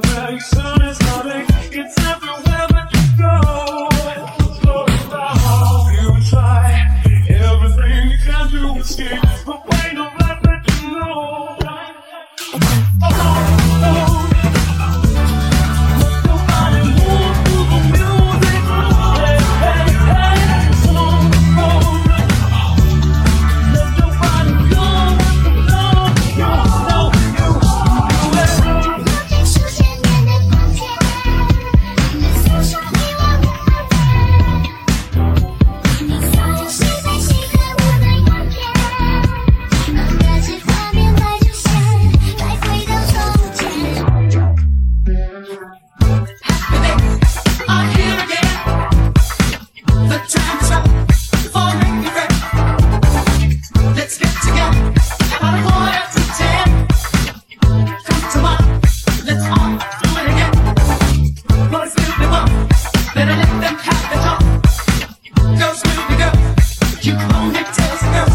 perfection. Let's go.